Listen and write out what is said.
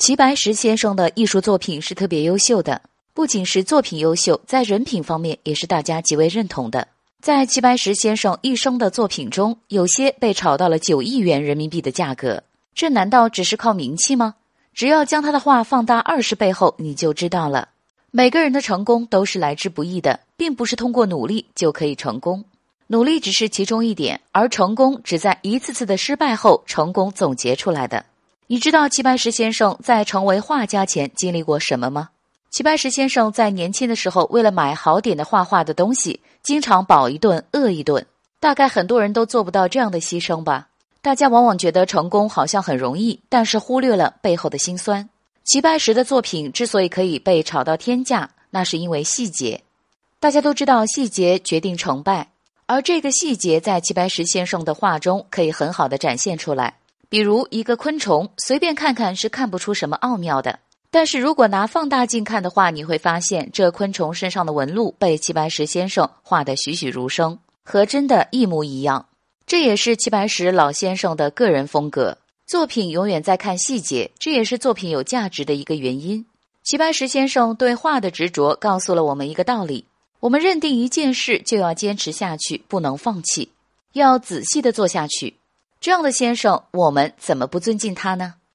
齐白石先生的艺术作品是特别优秀的，不仅是作品优秀，在人品方面也是大家极为认同的。在齐白石先生一生的作品中，有些被炒到了九亿元人民币的价格，这难道只是靠名气吗？只要将他的画放大二十倍后，你就知道了。每个人的成功都是来之不易的，并不是通过努力就可以成功，努力只是其中一点，而成功只在一次次的失败后成功总结出来的。你知道齐白石先生在成为画家前经历过什么吗？齐白石先生在年轻的时候，为了买好点的画画的东西，经常饱一顿饿一顿。大概很多人都做不到这样的牺牲吧。大家往往觉得成功好像很容易，但是忽略了背后的辛酸。齐白石的作品之所以可以被炒到天价，那是因为细节。大家都知道，细节决定成败，而这个细节在齐白石先生的画中可以很好的展现出来。比如一个昆虫，随便看看是看不出什么奥妙的。但是如果拿放大镜看的话，你会发现这昆虫身上的纹路被齐白石先生画得栩栩如生，和真的一模一样。这也是齐白石老先生的个人风格。作品永远在看细节，这也是作品有价值的一个原因。齐白石先生对画的执着，告诉了我们一个道理：我们认定一件事，就要坚持下去，不能放弃，要仔细的做下去。这样的先生，我们怎么不尊敬他呢？